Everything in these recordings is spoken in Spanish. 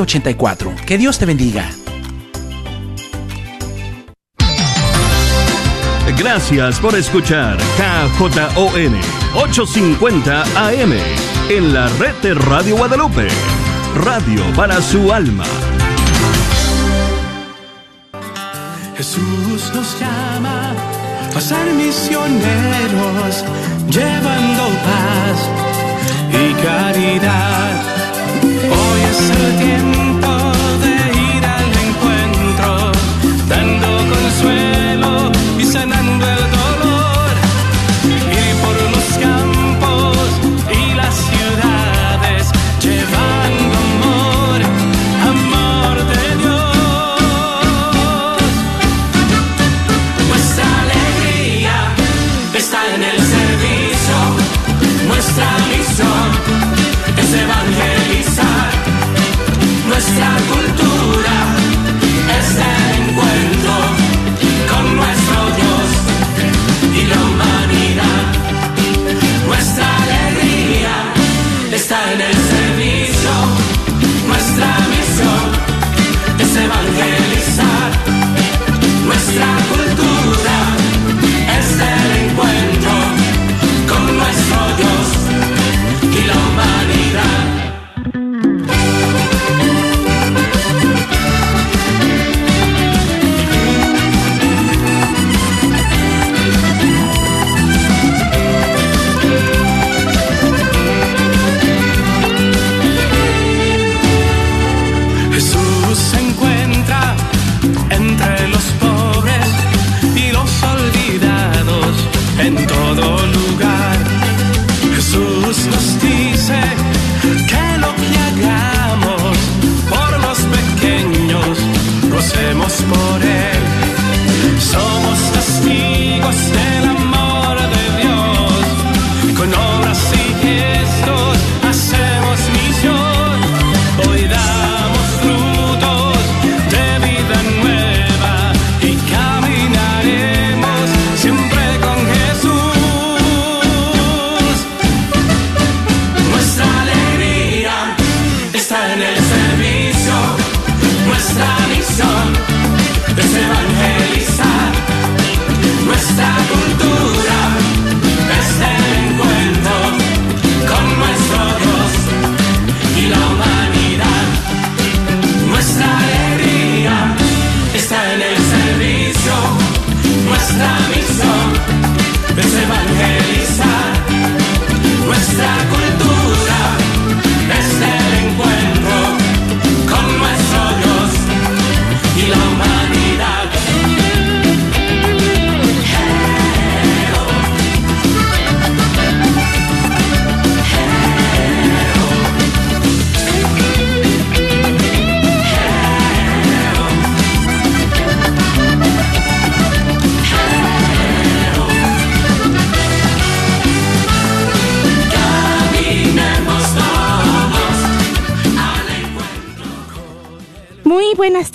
84. Que Dios te bendiga. Gracias por escuchar KJON 850 AM en la red de Radio Guadalupe. Radio para su alma. Jesús nos llama a ser misioneros, llevando paz y caridad. Hoy es el tiempo en todo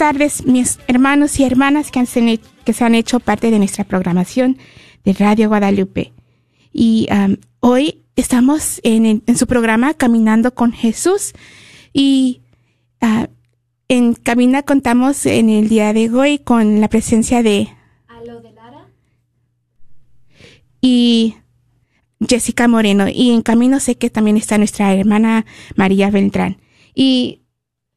tardes, mis hermanos y hermanas que, han se, que se han hecho parte de nuestra programación de Radio Guadalupe. Y um, hoy estamos en, en, su programa Caminando con Jesús. Y uh, en Camina contamos en el día de hoy con la presencia de... Alo de Lara. Y Jessica Moreno. Y en camino sé que también está nuestra hermana María Beltrán. Y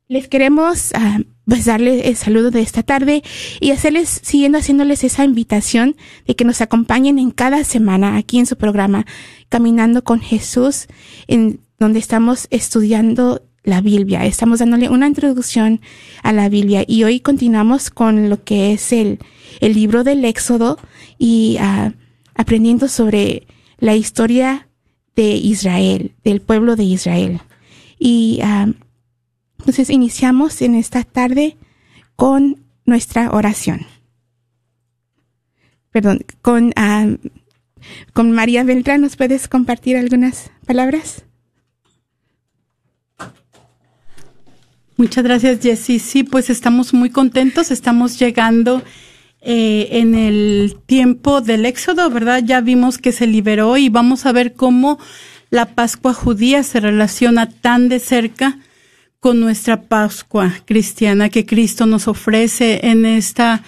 les queremos uh, pues darle el saludo de esta tarde y hacerles, siguiendo haciéndoles esa invitación de que nos acompañen en cada semana aquí en su programa Caminando con Jesús, en donde estamos estudiando la Biblia. Estamos dándole una introducción a la Biblia y hoy continuamos con lo que es el, el libro del Éxodo y uh, aprendiendo sobre la historia de Israel, del pueblo de Israel. Y uh, entonces iniciamos en esta tarde con nuestra oración. Perdón, con, uh, con María Beltrán, ¿nos puedes compartir algunas palabras? Muchas gracias, Jessy. Sí, pues estamos muy contentos. Estamos llegando eh, en el tiempo del Éxodo, ¿verdad? Ya vimos que se liberó y vamos a ver cómo la Pascua judía se relaciona tan de cerca con nuestra Pascua cristiana que Cristo nos ofrece en esta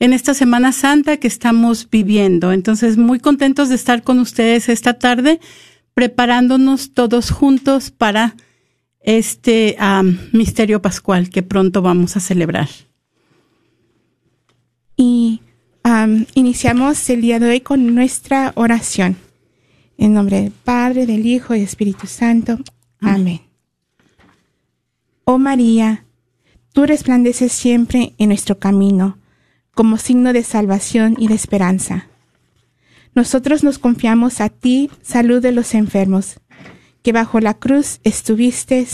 en esta Semana Santa que estamos viviendo. Entonces, muy contentos de estar con ustedes esta tarde, preparándonos todos juntos para este misterio pascual que pronto vamos a celebrar. Y iniciamos el día de hoy con nuestra oración. En nombre del Padre, del Hijo y del Espíritu Santo. Amén. Oh María, tú resplandeces siempre en nuestro camino como signo de salvación y de esperanza. Nosotros nos confiamos a ti, salud de los enfermos, que bajo la cruz estuviste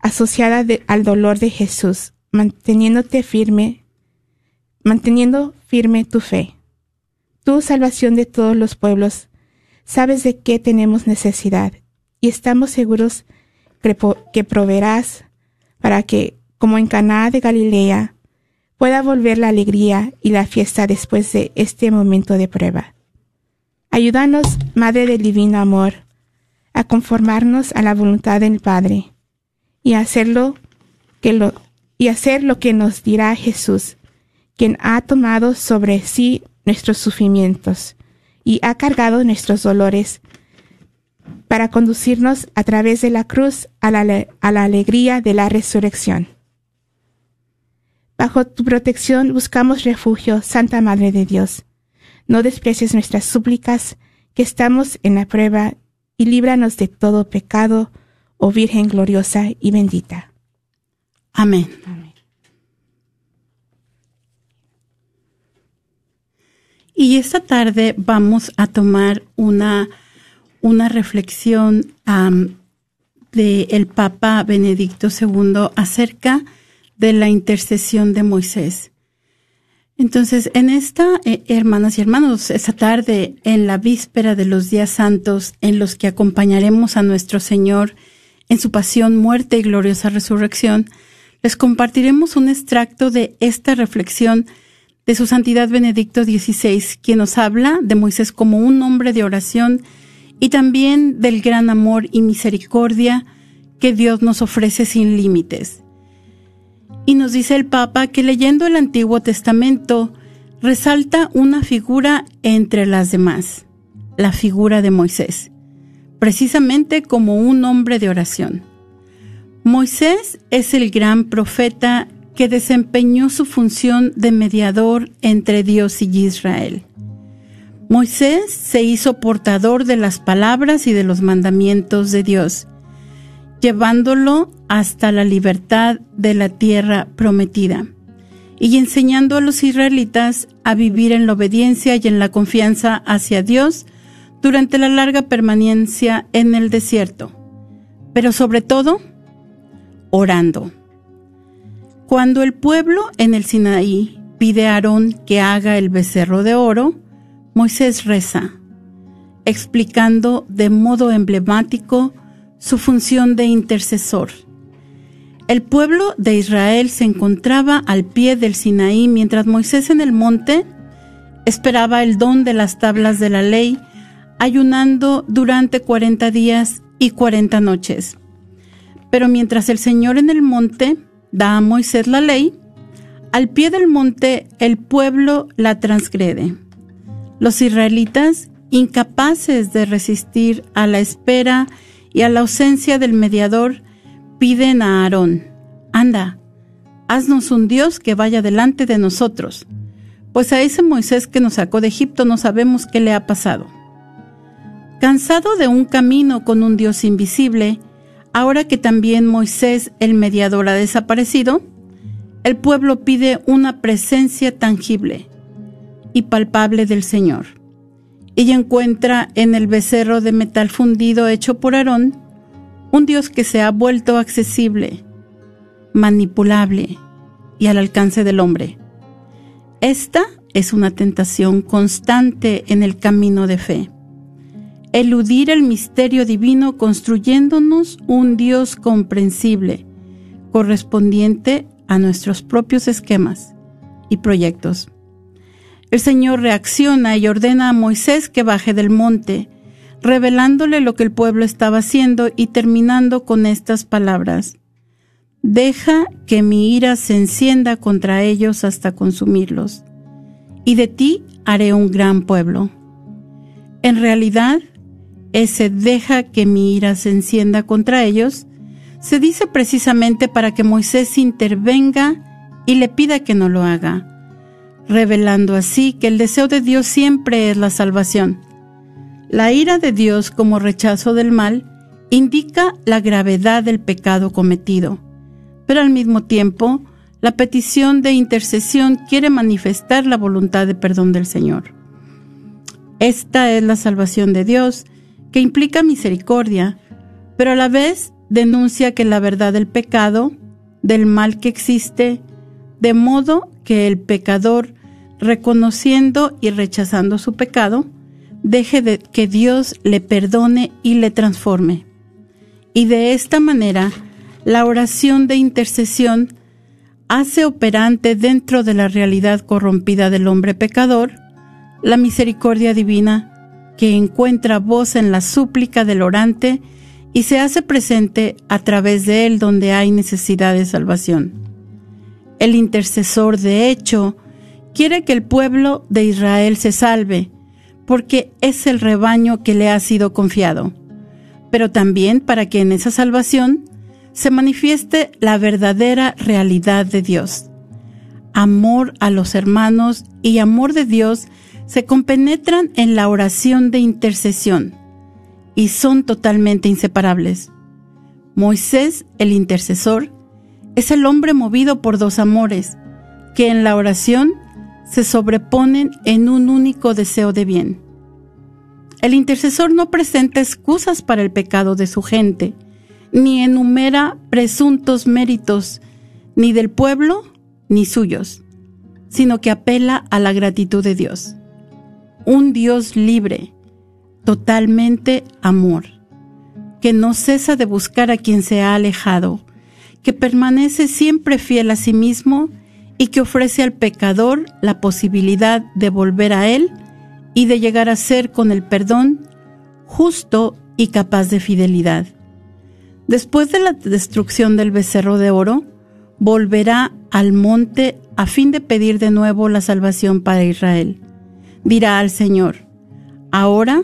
asociada al dolor de Jesús, manteniéndote firme, manteniendo firme tu fe. Tú, salvación de todos los pueblos, sabes de qué tenemos necesidad y estamos seguros que proveerás para que, como en Caná de Galilea, pueda volver la alegría y la fiesta después de este momento de prueba. Ayúdanos, Madre del Divino Amor, a conformarnos a la voluntad del Padre y y hacer lo que nos dirá Jesús, quien ha tomado sobre sí nuestros sufrimientos y ha cargado nuestros dolores para conducirnos a través de la cruz a la, a la alegría de la resurrección. Bajo tu protección buscamos refugio, Santa Madre de Dios. No desprecies nuestras súplicas, que estamos en la prueba, y líbranos de todo pecado, oh Virgen gloriosa y bendita. Amén. Y esta tarde vamos a tomar una, una reflexión del el Papa Benedicto II acerca de de la intercesión de Moisés. Entonces, en esta, eh, hermanas y hermanos, esta tarde, en la víspera de los días santos, en los que acompañaremos a nuestro Señor en su pasión, muerte y gloriosa resurrección, les compartiremos un extracto de esta reflexión de su Santidad Benedicto XVI, quien nos habla de Moisés como un hombre de oración y también del gran amor y misericordia que Dios nos ofrece sin límites. Y nos dice el Papa que leyendo el Antiguo Testamento resalta una figura entre las demás, la figura de Moisés, precisamente como un hombre de oración. Moisés es el gran profeta que desempeñó su función de mediador entre Dios y Israel. Moisés se hizo portador de las palabras y de los mandamientos de Dios, llevándolo hasta la libertad de la tierra prometida y enseñando a los israelitas a vivir en la obediencia y en la confianza hacia Dios durante la larga permanencia en el desierto, pero sobre todo orando. Cuando el pueblo en el Sinaí pide a Aarón que haga el becerro de oro, Moisés reza, explicando de modo emblemático su función de intercesor. El pueblo de Israel se encontraba al pie del Sinaí mientras Moisés en el monte esperaba el don de las tablas de la ley, ayunando durante cuarenta días y cuarenta noches. Pero mientras el Señor en el monte da a Moisés la ley, al pie del monte el pueblo la transgrede. Los israelitas, incapaces de resistir a la espera y a la ausencia del mediador, piden a Aarón, anda, haznos un Dios que vaya delante de nosotros, pues a ese Moisés que nos sacó de Egipto no sabemos qué le ha pasado. Cansado de un camino con un Dios invisible, ahora que también Moisés el mediador ha desaparecido, el pueblo pide una presencia tangible y palpable del Señor. Ella encuentra en el becerro de metal fundido hecho por Aarón un Dios que se ha vuelto accesible, manipulable y al alcance del hombre. Esta es una tentación constante en el camino de fe. Eludir el misterio divino construyéndonos un Dios comprensible, correspondiente a nuestros propios esquemas y proyectos. El Señor reacciona y ordena a Moisés que baje del monte, revelándole lo que el pueblo estaba haciendo y terminando con estas palabras. Deja que mi ira se encienda contra ellos hasta consumirlos, y de ti haré un gran pueblo. En realidad, ese deja que mi ira se encienda contra ellos se dice precisamente para que Moisés intervenga y le pida que no lo haga, revelando así que el deseo de Dios siempre es la salvación. La ira de Dios como rechazo del mal indica la gravedad del pecado cometido, pero al mismo tiempo la petición de intercesión quiere manifestar la voluntad de perdón del Señor. Esta es la salvación de Dios, que implica misericordia, pero a la vez denuncia que la verdad del pecado, del mal que existe, de modo que el pecador, reconociendo y rechazando su pecado, deje de que Dios le perdone y le transforme. Y de esta manera, la oración de intercesión hace operante dentro de la realidad corrompida del hombre pecador la misericordia divina que encuentra voz en la súplica del orante y se hace presente a través de él donde hay necesidad de salvación. El intercesor, de hecho, quiere que el pueblo de Israel se salve, porque es el rebaño que le ha sido confiado, pero también para que en esa salvación se manifieste la verdadera realidad de Dios. Amor a los hermanos y amor de Dios se compenetran en la oración de intercesión y son totalmente inseparables. Moisés, el intercesor, es el hombre movido por dos amores, que en la oración se sobreponen en un único deseo de bien. El intercesor no presenta excusas para el pecado de su gente, ni enumera presuntos méritos, ni del pueblo, ni suyos, sino que apela a la gratitud de Dios. Un Dios libre, totalmente amor, que no cesa de buscar a quien se ha alejado, que permanece siempre fiel a sí mismo y que ofrece al pecador la posibilidad de volver a Él y de llegar a ser con el perdón justo y capaz de fidelidad. Después de la destrucción del becerro de oro, volverá al monte a fin de pedir de nuevo la salvación para Israel. Dirá al Señor, ahora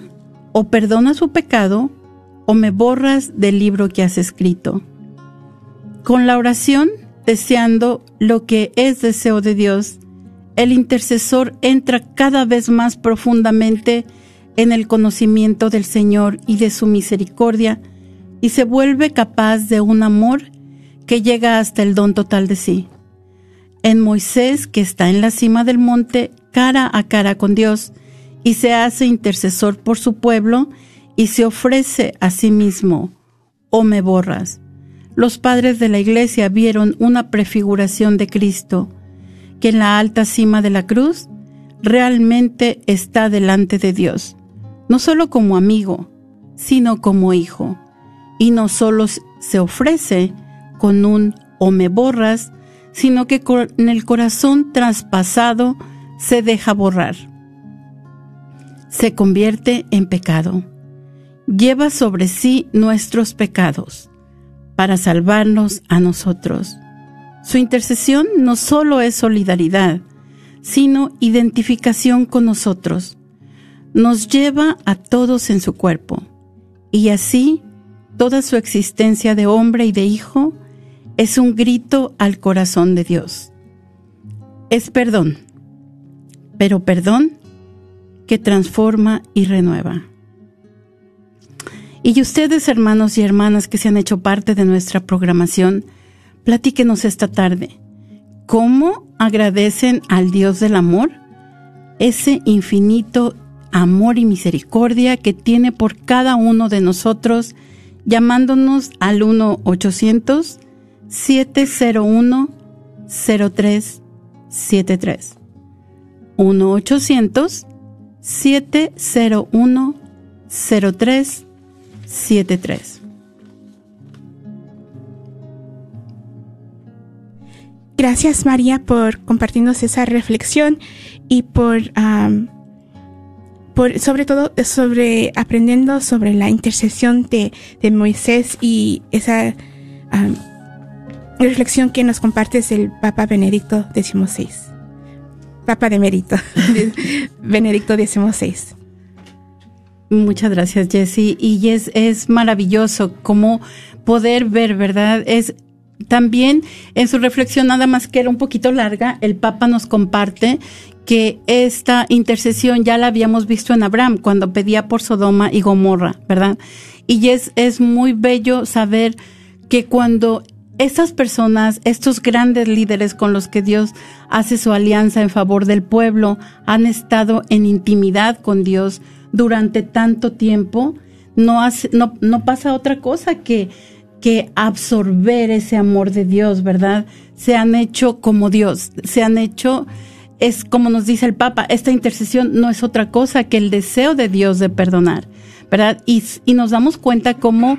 o perdona su pecado o me borras del libro que has escrito. Con la oración, deseando lo que es deseo de Dios, el intercesor entra cada vez más profundamente en el conocimiento del Señor y de su misericordia, y se vuelve capaz de un amor que llega hasta el don total de sí. En Moisés, que está en la cima del monte, cara a cara con Dios, y se hace intercesor por su pueblo, y se ofrece a sí mismo, o me borras. Los padres de la iglesia vieron una prefiguración de Cristo, que en la alta cima de la cruz realmente está delante de Dios, no solo como amigo, sino como hijo y no solo se ofrece con un o me borras, sino que con el corazón traspasado se deja borrar. Se convierte en pecado. Lleva sobre sí nuestros pecados para salvarnos a nosotros. Su intercesión no solo es solidaridad, sino identificación con nosotros. Nos lleva a todos en su cuerpo y así toda su existencia de hombre y de hijo es un grito al corazón de Dios. Es perdón, pero perdón que transforma y renueva. Y ustedes, hermanos y hermanas que se han hecho parte de nuestra programación, platíquenos esta tarde. ¿Cómo agradecen al Dios del amor ese infinito amor y misericordia que tiene por cada uno de nosotros llamándonos al 1-800-701-0373. 1-800-701-0373. Gracias María por compartirnos esa reflexión y por sobre todo sobre aprendiendo sobre la intercesión de, de Moisés y esa reflexión que nos comparte es el Papa Benedicto XVI. Papa de mérito, Benedicto XVI. Muchas gracias, Jesse. Y es, maravilloso como poder ver, ¿verdad? Es también en su reflexión, nada más que era un poquito larga, el Papa nos comparte que esta intercesión ya la habíamos visto en Abraham cuando pedía por Sodoma y Gomorra, ¿verdad? Y es, es muy bello saber que cuando estas personas, estos grandes líderes con los que Dios hace su alianza en favor del pueblo, han estado en intimidad con Dios durante tanto tiempo, no, hace, no, no pasa otra cosa que, que absorber ese amor de Dios, ¿verdad? Se han hecho como Dios, se han hecho, es como nos dice el Papa, esta intercesión no es otra cosa que el deseo de Dios de perdonar, ¿verdad? Y, y nos damos cuenta cómo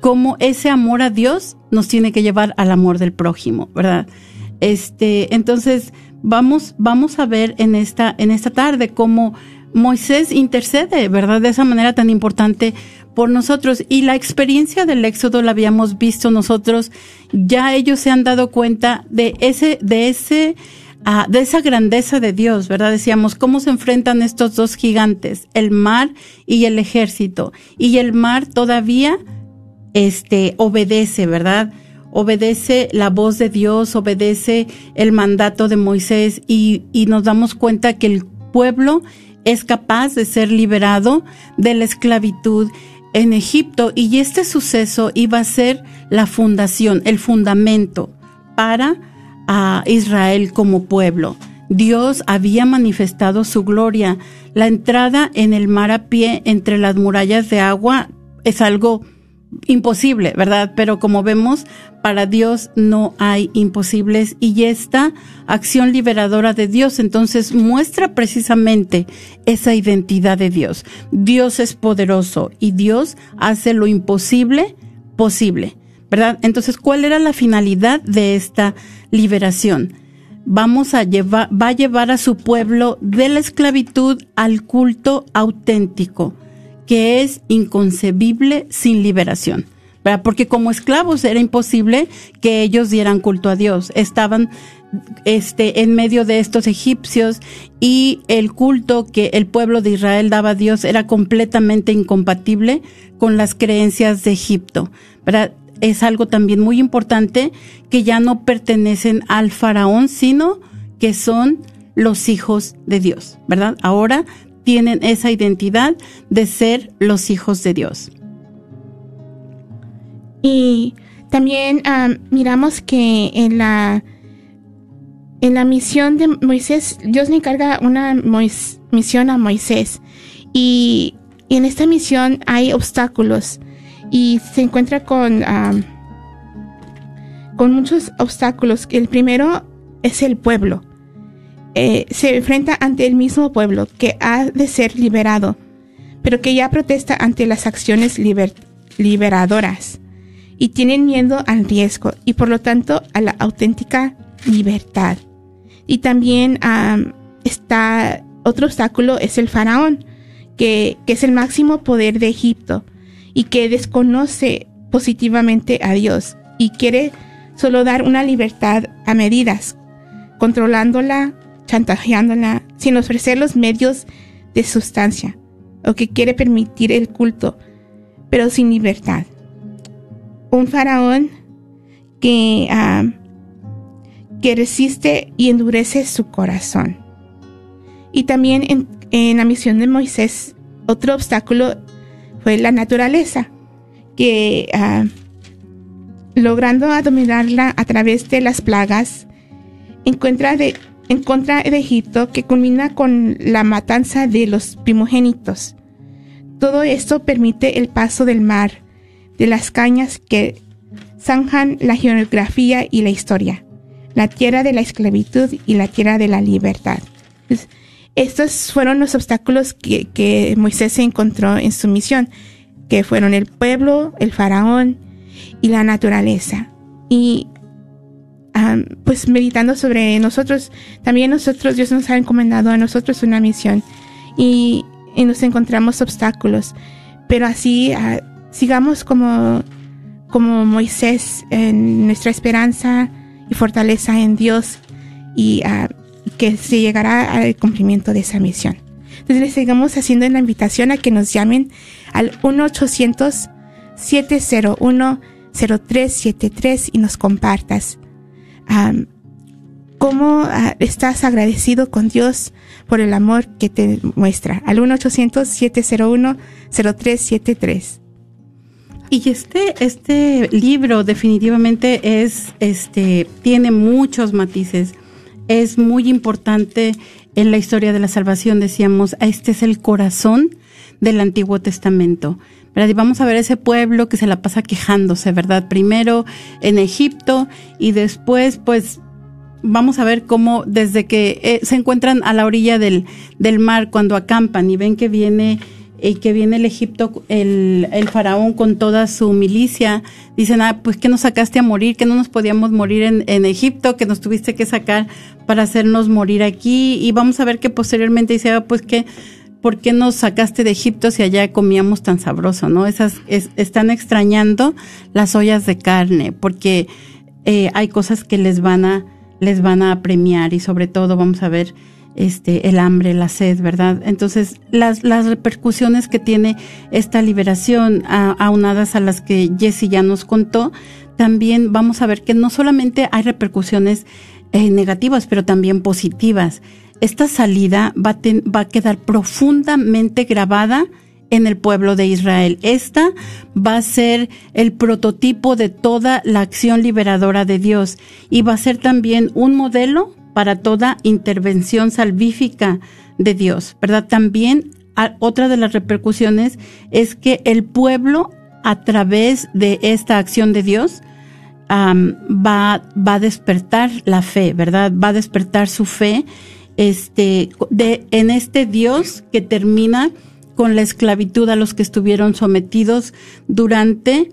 cómo ese amor a Dios nos tiene que llevar al amor del prójimo, ¿verdad? Este, entonces vamos, vamos a ver en esta, en esta tarde cómo Moisés intercede, ¿verdad? De esa manera tan importante por nosotros. Y la experiencia del Éxodo la habíamos visto nosotros. Ya ellos se han dado cuenta de ese, de ese, ah, de esa grandeza de Dios, ¿verdad? Decíamos, ¿cómo se enfrentan estos dos gigantes? El mar y el ejército. Y el mar todavía este, obedece, ¿verdad? Obedece la voz de Dios, obedece el mandato de Moisés y, y nos damos cuenta que el pueblo es capaz de ser liberado de la esclavitud en Egipto y este suceso iba a ser la fundación, el fundamento para a Israel como pueblo. Dios había manifestado su gloria. La entrada en el mar a pie entre las murallas de agua es algo imposible, ¿verdad? Pero como vemos, para Dios no hay imposibles y esta acción liberadora de Dios entonces muestra precisamente esa identidad de Dios. Dios es poderoso y Dios hace lo imposible posible, ¿verdad? Entonces, ¿cuál era la finalidad de esta liberación? Vamos a llevar, va a llevar a su pueblo de la esclavitud al culto auténtico que es inconcebible sin liberación. Porque como esclavos era imposible que ellos dieran culto a Dios. Estaban este, en medio de estos egipcios y el culto que el pueblo de Israel daba a Dios era completamente incompatible con las creencias de Egipto. Es algo también muy importante que ya no pertenecen al faraón, sino que son los hijos de Dios, ¿verdad? Ahora tienen esa identidad de ser los hijos de Dios. Y también miramos que en la en la misión de Moisés, Dios le encarga una misión a Moisés. Y, en esta misión hay obstáculos. Y se encuentra con, con muchos obstáculos. El primero es el pueblo. Eh, se enfrenta ante el mismo pueblo que ha de ser liberado, pero que ya protesta ante las acciones liberadoras y tienen miedo al riesgo y por lo tanto a la auténtica libertad. Y también está otro obstáculo es el faraón, que, que es el máximo poder de Egipto y que desconoce positivamente a Dios y quiere solo dar una libertad a medidas, controlándola chantajeándola sin ofrecer los medios de sustancia, o que quiere permitir el culto, pero sin libertad. Un faraón que, ah, que resiste y endurece su corazón. Y también en, la misión de Moisés, otro obstáculo fue la naturaleza, que ah, logrando dominarla a través de las plagas, encuentra de, en contra de Egipto que culmina con la matanza de los primogénitos. Todo esto permite el paso del mar, de las cañas que zanjan la geografía y la historia, la tierra de la esclavitud y la tierra de la libertad. Pues, estos fueron los obstáculos que, que Moisés se encontró en su misión, que fueron el pueblo, el faraón y la naturaleza. Y pues meditando sobre nosotros, también nosotros, Dios nos ha encomendado a nosotros una misión y, nos encontramos obstáculos, pero así ah, sigamos como, como Moisés, en nuestra esperanza y fortaleza en Dios y ah, que se llegará al cumplimiento de esa misión. Entonces les sigamos haciendo la invitación a que nos llamen al 1-800-701-0373 y nos compartas cómo ah, estás agradecido con Dios por el amor que te muestra. Al 1-800-701-0373. Y este, este libro definitivamente es, este, tiene muchos matices. Es muy importante en la historia de la salvación, decíamos, este es el corazón del Antiguo Testamento. ¿verdad? Vamos a ver ese pueblo que se la pasa quejándose, ¿verdad? Primero en Egipto y después, pues, vamos a ver cómo desde que eh, se encuentran a la orilla del, del mar, cuando acampan y ven que viene y que viene el Egipto, el, el, faraón con toda su milicia, dicen, ah, pues que nos sacaste a morir, que no nos podíamos morir en, en, Egipto, que nos tuviste que sacar para hacernos morir aquí, y vamos a ver que posteriormente dice, ah, pues que, ¿por qué nos sacaste de Egipto si allá comíamos tan sabroso, no? Esas, es, están extrañando las ollas de carne, porque eh, hay cosas que les van a, les van a premiar, y sobre todo vamos a ver, este, el hambre, la sed, ¿verdad? Entonces, las, las repercusiones que tiene esta liberación, aunadas a las que Jesse ya nos contó, también vamos a ver que no solamente hay repercusiones eh, negativas, pero también positivas. Esta salida va a, va a quedar profundamente grabada en el pueblo de Israel. Esta va a ser el prototipo de toda la acción liberadora de Dios y va a ser también un modelo para toda intervención salvífica de Dios, ¿verdad? También otra de las repercusiones es que el pueblo a través de esta acción de Dios va, va a despertar la fe, ¿verdad? Va a despertar su fe este, de, en este Dios que termina con la esclavitud a los que estuvieron sometidos durante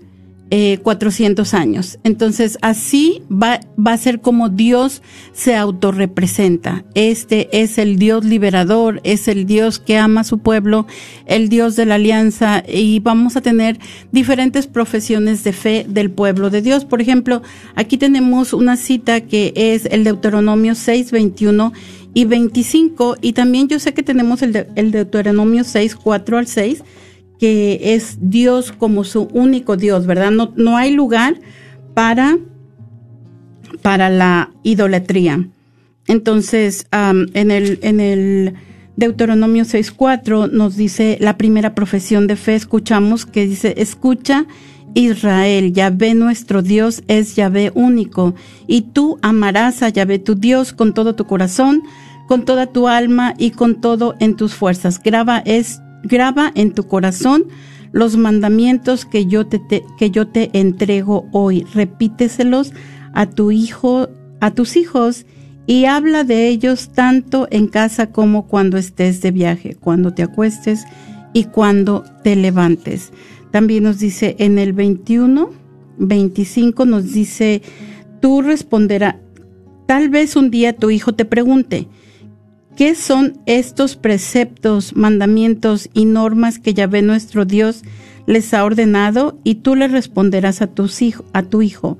eh, 400 años. Entonces, así va, va a ser como Dios se autorrepresenta. Este es el Dios liberador, es el Dios que ama a su pueblo, el Dios de la alianza, y vamos a tener diferentes profesiones de fe del pueblo de Dios. Por ejemplo, aquí tenemos una cita que es el Deuteronomio 6, 21 y 25, y también yo sé que tenemos el, de, el Deuteronomio 6, 4 al 6, que es Dios como su único Dios, ¿verdad? No, no hay lugar para, para la idolatría. Entonces, en, el, en el Deuteronomio 6.4 nos dice la primera profesión de fe, escuchamos que dice, escucha Israel, Yahvé nuestro Dios es Yahvé único, y tú amarás a Yahvé tu Dios con todo tu corazón, con toda tu alma y con todo en tus fuerzas. Graba es graba en tu corazón los mandamientos que yo te, te, que yo te entrego hoy. Repíteselos a tu hijo, a tus hijos y habla de ellos tanto en casa como cuando estés de viaje, cuando te acuestes y cuando te levantes. También nos dice en el 21, 25 nos dice, tú responderás, tal vez un día tu hijo te pregunte, ¿Qué son estos preceptos, mandamientos y normas que Yahvé nuestro Dios les ha ordenado? Y tú le responderás a, tus hijo, a tu hijo.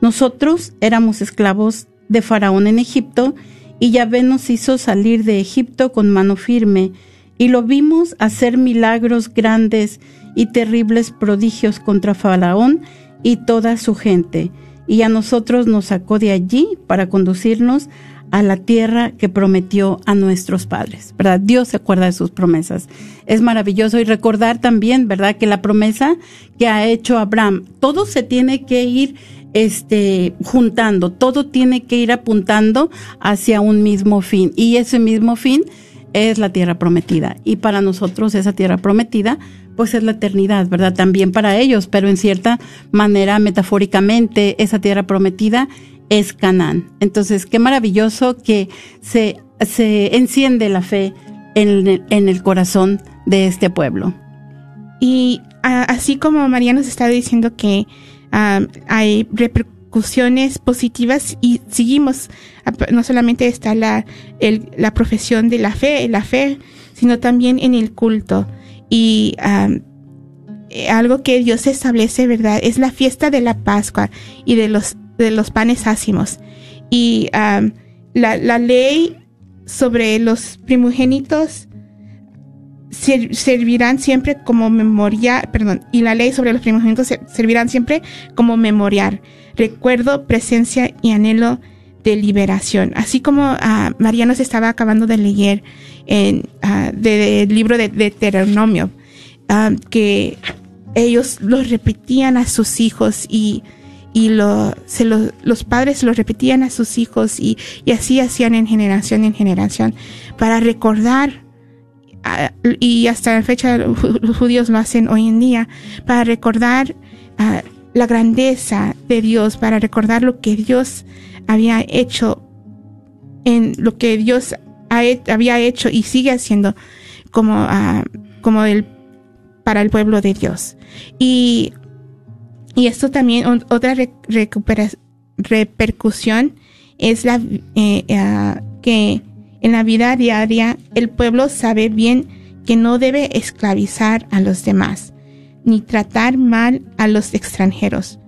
Nosotros éramos esclavos de Faraón en Egipto, y Yahvé nos hizo salir de Egipto con mano firme, y lo vimos hacer milagros grandes y terribles prodigios contra Faraón y toda su gente. Y a nosotros nos sacó de allí para conducirnos a la tierra que prometió a nuestros padres, ¿verdad? Dios se acuerda de sus promesas. Es maravilloso y recordar también, ¿verdad? Que la promesa que ha hecho Abraham, todo se tiene que ir este juntando, todo tiene que ir apuntando hacia un mismo fin y ese mismo fin es la tierra prometida y para nosotros esa tierra prometida pues es la eternidad, ¿verdad? También para ellos, pero en cierta manera metafóricamente esa tierra prometida es Canaán. Entonces, qué maravilloso que se, se enciende la fe en, en el corazón de este pueblo. Y a, así como María nos está diciendo que um, hay repercusiones positivas y seguimos, no solamente está la, la profesión de la fe, la fe, sino también en el culto. Y eh, algo que Dios establece, ¿verdad? Es la fiesta de la Pascua y de los, de los panes ácimos. Y la, la ley sobre los primogénitos ser- servirán siempre como memorial, perdón, y la ley sobre los primogénitos se- servirán siempre como memorial, recuerdo, presencia y anhelo de liberación. Así como ah, María nos estaba acabando de leer en ah, de- del libro de, de ah, que ellos los repetían a sus hijos y, y lo, se lo- los padres lo repetían a sus hijos y, y así hacían en generación en generación para recordar y hasta la fecha los judíos lo hacen hoy en día para recordar la grandeza de Dios, para recordar lo que Dios había hecho en lo que Dios ha había hecho y sigue haciendo como, ah, como el, para el pueblo de Dios. Y, y esto también, otra repercusión es la eh, ah, que en la vida diaria el pueblo sabe bien que no debe esclavizar a los demás, ni tratar mal a los extranjeros,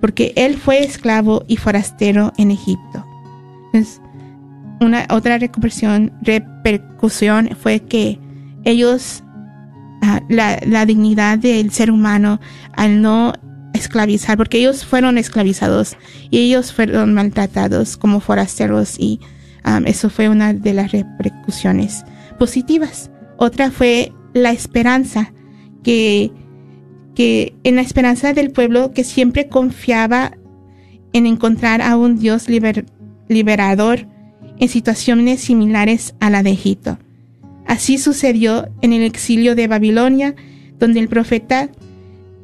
porque él fue esclavo y forastero en Egipto. Entonces, una otra repercusión, fue que ellos, ah, la, dignidad del ser humano al no esclavizar, porque ellos fueron esclavizados y ellos fueron maltratados como forasteros y eso fue una de las repercusiones positivas. Otra fue la esperanza, que, que en la esperanza del pueblo que siempre confiaba en encontrar a un Dios liber- liberador en situaciones similares a la de Egipto. Así sucedió en el exilio de Babilonia, donde el profeta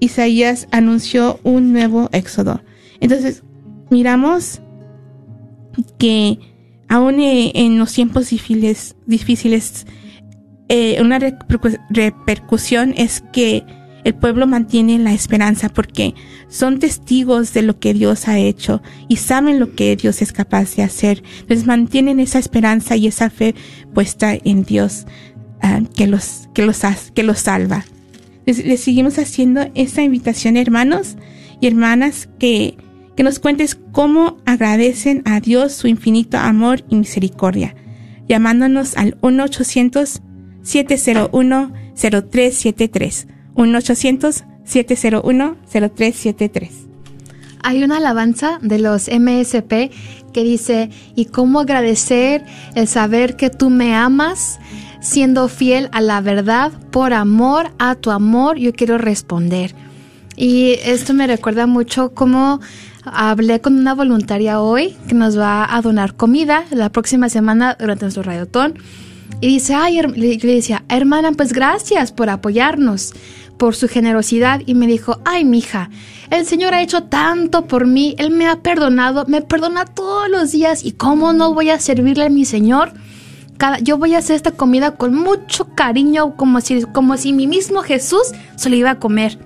Isaías anunció un nuevo éxodo. Entonces, miramos que aún eh, en los tiempos difíciles, difíciles eh, una repercu- repercusión es que el pueblo mantiene la esperanza porque son testigos de lo que Dios ha hecho y saben lo que Dios es capaz de hacer. Entonces mantienen esa esperanza y esa fe puesta en Dios ah, que, los, que, los, que los salva. Les, les seguimos haciendo esta invitación, hermanos y hermanas, que, que nos cuentes cómo agradecen a Dios su infinito amor y misericordia, llamándonos al 1-800-701-0373. 1-800-701-0373. Hay una alabanza de los MSP que dice, y cómo agradecer el saber que tú me amas, siendo fiel a la verdad, por amor a tu amor, yo quiero responder. Y esto me recuerda mucho cómo hablé con una voluntaria hoy que nos va a donar comida la próxima semana durante nuestro radiotón. Y dice, ay, le le decía, hermana, pues gracias por apoyarnos, por su generosidad. Y me dijo, ay, mija, el Señor ha hecho tanto por mí, Él me ha perdonado, me perdona todos los días. ¿Y cómo no voy a servirle a mi Señor? Cada, yo voy a hacer esta comida con mucho cariño, como si, como si mi mismo Jesús se lo iba a comer.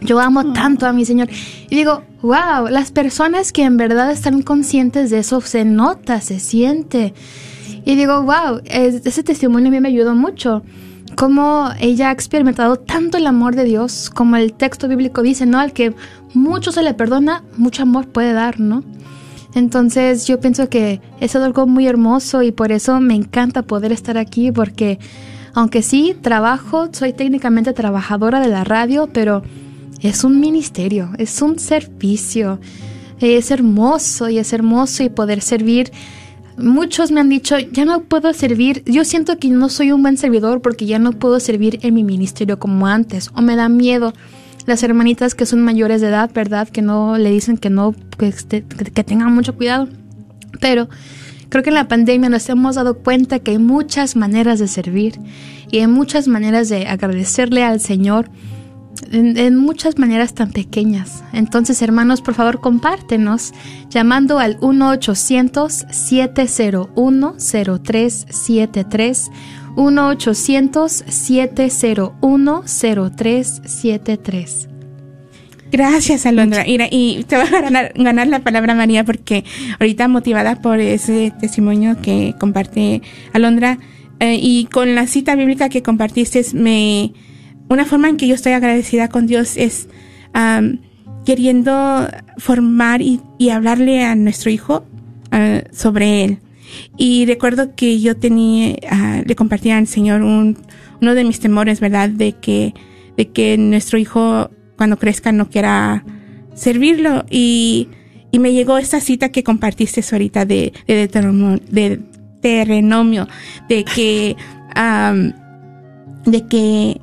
Yo amo tanto a mi Señor. Y digo, wow, las personas que en verdad están conscientes de eso se nota, se siente. Y digo, wow, es- ese testimonio a mí me ayudó mucho. Como ella ha experimentado tanto el amor de Dios, como el texto bíblico dice, ¿no? Al que mucho se le perdona, mucho amor puede dar, ¿no? Entonces yo pienso que es algo muy hermoso y por eso me encanta poder estar aquí porque aunque sí trabajo, soy técnicamente trabajadora de la radio, pero es un ministerio, es un servicio. Es hermoso y es hermoso y poder servir. Muchos me han dicho, ya no puedo servir, yo siento que no soy un buen servidor porque ya no puedo servir en mi ministerio como antes o me da miedo las hermanitas que son mayores de edad, ¿verdad? Que no le dicen que no, que, este- que- tengan mucho cuidado. Pero creo que en la pandemia nos hemos dado cuenta que hay muchas maneras de servir y hay muchas maneras de agradecerle al Señor en, en muchas maneras tan pequeñas. Entonces, hermanos, por favor, compártenos llamando al 1-800-701-0373. 1-800-701-0373. Gracias, Alondra. Mira, y te va a ganar, ganar la palabra María porque ahorita motivada por ese testimonio que comparte Alondra eh, y con la cita bíblica que compartiste me, una forma en que yo estoy agradecida con Dios es queriendo formar y, hablarle a nuestro hijo ah, sobre él. Y recuerdo que yo tenía, ah, le compartía al Señor un, uno de mis temores, ¿verdad? De que, de que nuestro hijo cuando crezca no quiera servirlo. Y, y me llegó esta cita que compartiste ahorita de, de, de Deuteronomio, de que, de que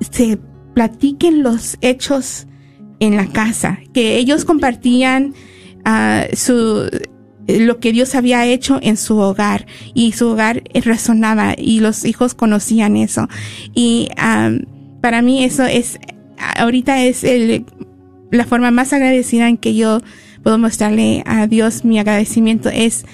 se platiquen los hechos en la casa, que ellos compartían ah, su lo que Dios había hecho en su hogar y su hogar resonaba y los hijos conocían eso. Y para mí eso es ahorita es el, la forma más agradecida en que yo puedo mostrarle a Dios mi agradecimiento es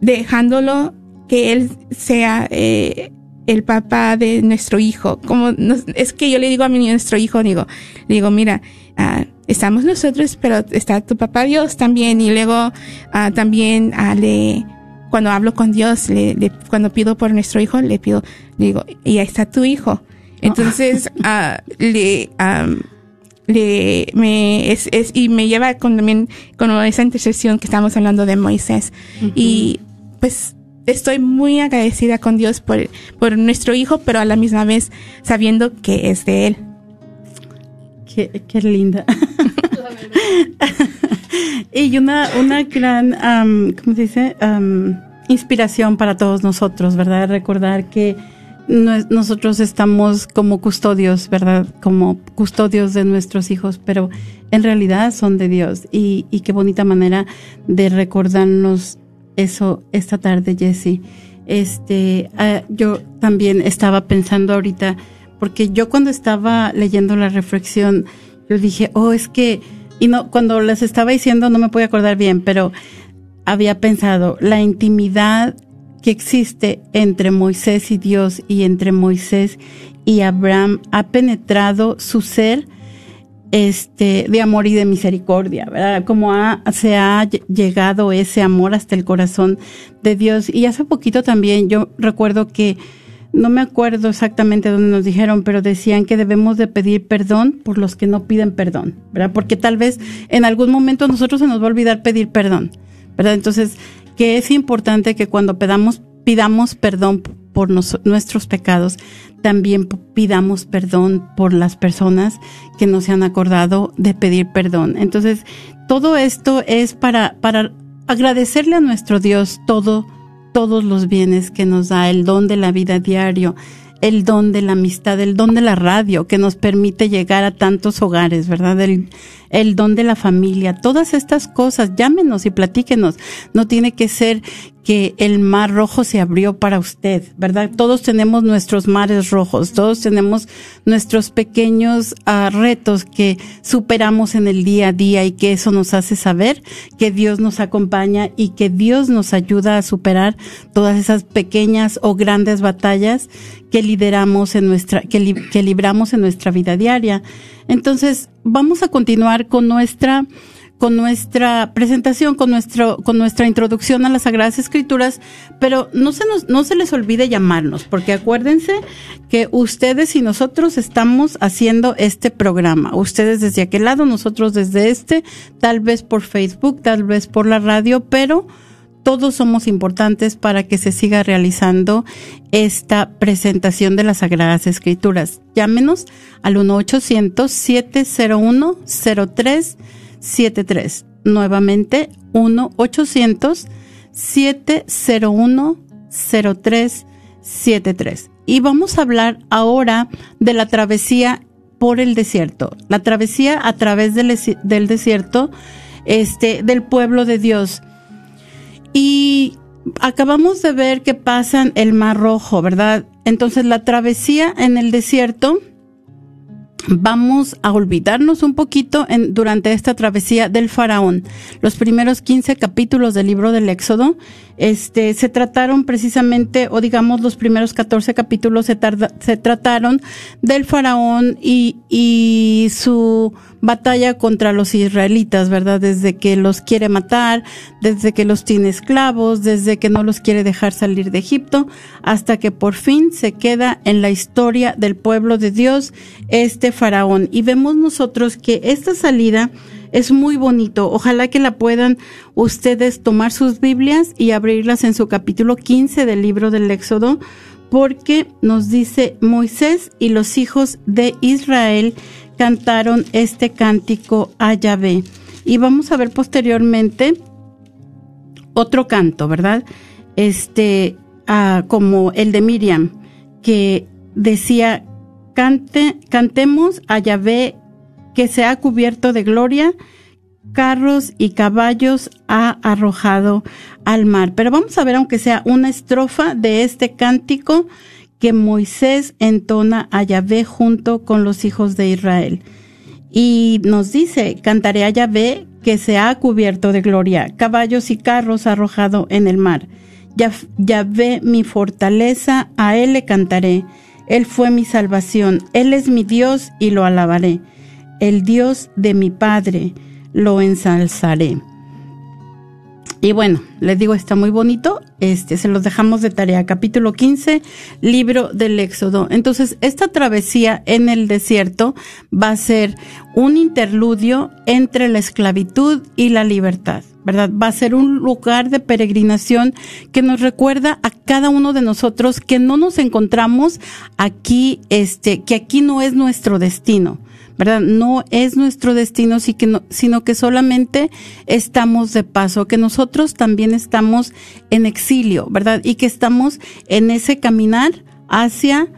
dejándolo que él sea eh, el papá de nuestro hijo. Como nos- es que yo le digo a mi nuestro hijo, digo, digo, mira, ah, estamos nosotros, pero está tu papá Dios también. Y luego ah, también ah, le, cuando hablo con Dios, le, le- cuando pido por nuestro hijo, le pido, le digo, y ahí está tu hijo. Entonces, ah, le, le, me, es, es, y me lleva con también, con esa intercesión que estamos hablando de Moisés. Y pues estoy muy agradecida con Dios por, por nuestro hijo, pero a la misma vez sabiendo que es de él. Qué, qué linda. y una, una gran, am, ¿cómo se dice? Am, inspiración para todos nosotros, ¿verdad? Recordar que no- nosotros estamos como custodios, ¿verdad? Como custodios de nuestros hijos, pero en realidad son de Dios. Y, y qué bonita manera de recordarnos eso esta tarde, Jessie. Este, ah, yo también estaba pensando ahorita, porque yo cuando estaba leyendo la reflexión, yo dije, oh, es que, y no, cuando les estaba diciendo no me puedo acordar bien, pero había pensado, la intimidad que existe entre Moisés y Dios y entre Moisés y Abraham ha penetrado su ser este de amor y de misericordia, ¿verdad? Como ha, se ha ll- llegado ese amor hasta el corazón de Dios. Y hace poquito también yo recuerdo que no me acuerdo exactamente dónde nos dijeron, pero decían que debemos de pedir perdón por los que no piden perdón, ¿verdad? Porque tal vez en algún momento nosotros se nos va a olvidar pedir perdón, ¿verdad? Entonces, que es importante que cuando pedamos, pidamos perdón por nuestros pecados, también pidamos perdón por las personas que no se han acordado de pedir perdón. Entonces, todo esto es para, para agradecerle a nuestro Dios todo, todos los bienes que nos da, el don de la vida diario, el don de la amistad, el don de la radio que nos permite llegar a tantos hogares, ¿verdad? El, el don de la familia, todas estas cosas, llámenos y platíquenos. No tiene que ser que el mar rojo se abrió para usted, ¿verdad? Todos tenemos nuestros mares rojos, todos tenemos nuestros pequeños ah, retos que superamos en el día a día y que eso nos hace saber que Dios nos acompaña y que Dios nos ayuda a superar todas esas pequeñas o grandes batallas que lideramos en nuestra, que, li- que libramos en nuestra vida diaria. Entonces, vamos a continuar con nuestra con nuestra presentación, con nuestro, con nuestra introducción a las Sagradas Escrituras, pero no se nos, no se les olvide llamarnos, porque acuérdense que ustedes y nosotros estamos haciendo este programa. Ustedes desde aquel lado, nosotros desde este, tal vez por Facebook, tal vez por la radio, pero todos somos importantes para que se siga realizando esta presentación de las Sagradas Escrituras. Llámenos al 1-800-701-0373. Nuevamente, 1-800-701-0373. Y vamos a hablar ahora de la travesía por el desierto, la travesía a través del, del desierto este, del pueblo de Dios. Y acabamos de ver que pasan el Mar Rojo, ¿verdad? Entonces la travesía en el desierto vamos a olvidarnos un poquito en, durante esta travesía del faraón. Los primeros 15 capítulos del libro del Éxodo este, se trataron precisamente, o digamos los primeros 14 capítulos se, se trataron del faraón y, y su batalla contra los israelitas, ¿verdad? Desde que los quiere matar, desde que los tiene esclavos, desde que no los quiere dejar salir de Egipto, hasta que por fin se queda en la historia del pueblo de Dios este faraón. Y vemos nosotros que esta salida es muy bonito. Ojalá que la puedan ustedes tomar sus Biblias y abrirlas en su capítulo 15 del libro del Éxodo, porque nos dice Moisés y los hijos de Israel cantaron este cántico a Yahvé. Y vamos a ver posteriormente otro canto, ¿verdad? Este, ah, como el de Miriam, que decía, Cante, cantemos a Yahvé que se ha cubierto de gloria, carros y caballos ha arrojado al mar. Pero vamos a ver, aunque sea una estrofa de este cántico que Moisés entona a Yahvé junto con los hijos de Israel. Y nos dice, cantaré a Yahvé que se ha cubierto de gloria, caballos y carros arrojado en el mar. Yahvé mi fortaleza, a él le cantaré. Él fue mi salvación, él es mi Dios y lo alabaré. El Dios de mi Padre lo ensalzaré. Y bueno, les digo, está muy bonito. Este, se los dejamos de tarea. Capítulo 15, libro del Éxodo. Entonces, esta travesía en el desierto va a ser un interludio entre la esclavitud y la libertad. ¿Verdad? Va a ser un lugar de peregrinación que nos recuerda a cada uno de nosotros que no nos encontramos aquí, este, que aquí no es nuestro destino ¿verdad? No es nuestro destino, sino que solamente estamos de paso, que nosotros también estamos en exilio, ¿verdad? Y que estamos en ese caminar hacia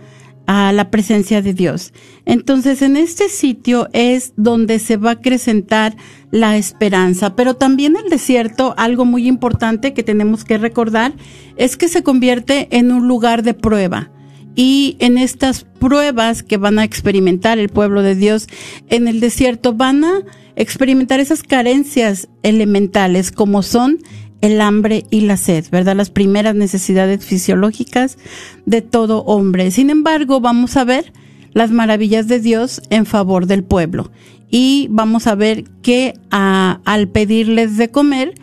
a la presencia de Dios. Entonces, en este sitio es donde se va a acrecentar la esperanza, pero también el desierto, algo muy importante que tenemos que recordar, es que se convierte en un lugar de prueba y en estas pruebas que van a experimentar el pueblo de Dios en el desierto van a experimentar esas carencias elementales como son el hambre y la sed, ¿verdad? Las primeras necesidades fisiológicas de todo hombre. Sin embargo, vamos a ver las maravillas de Dios en favor del pueblo y vamos a ver que al pedirles de comer,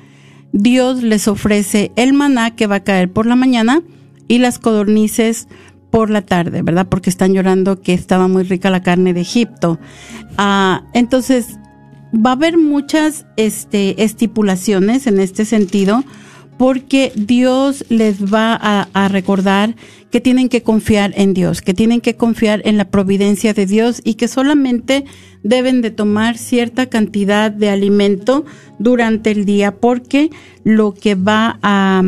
Dios les ofrece el maná que va a caer por la mañana y las codornices por la tarde, ¿verdad? Porque están llorando que estaba muy rica la carne de Egipto. Ah, entonces, va a haber muchas este, estipulaciones en este sentido, porque Dios les va a, a, recordar que tienen que confiar en Dios, que tienen que confiar en la providencia de Dios y que solamente deben de tomar cierta cantidad de alimento durante el día, porque lo que va a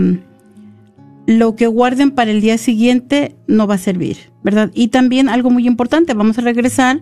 lo que guarden para el día siguiente no va a servir, ¿verdad? Y también algo muy importante, vamos a regresar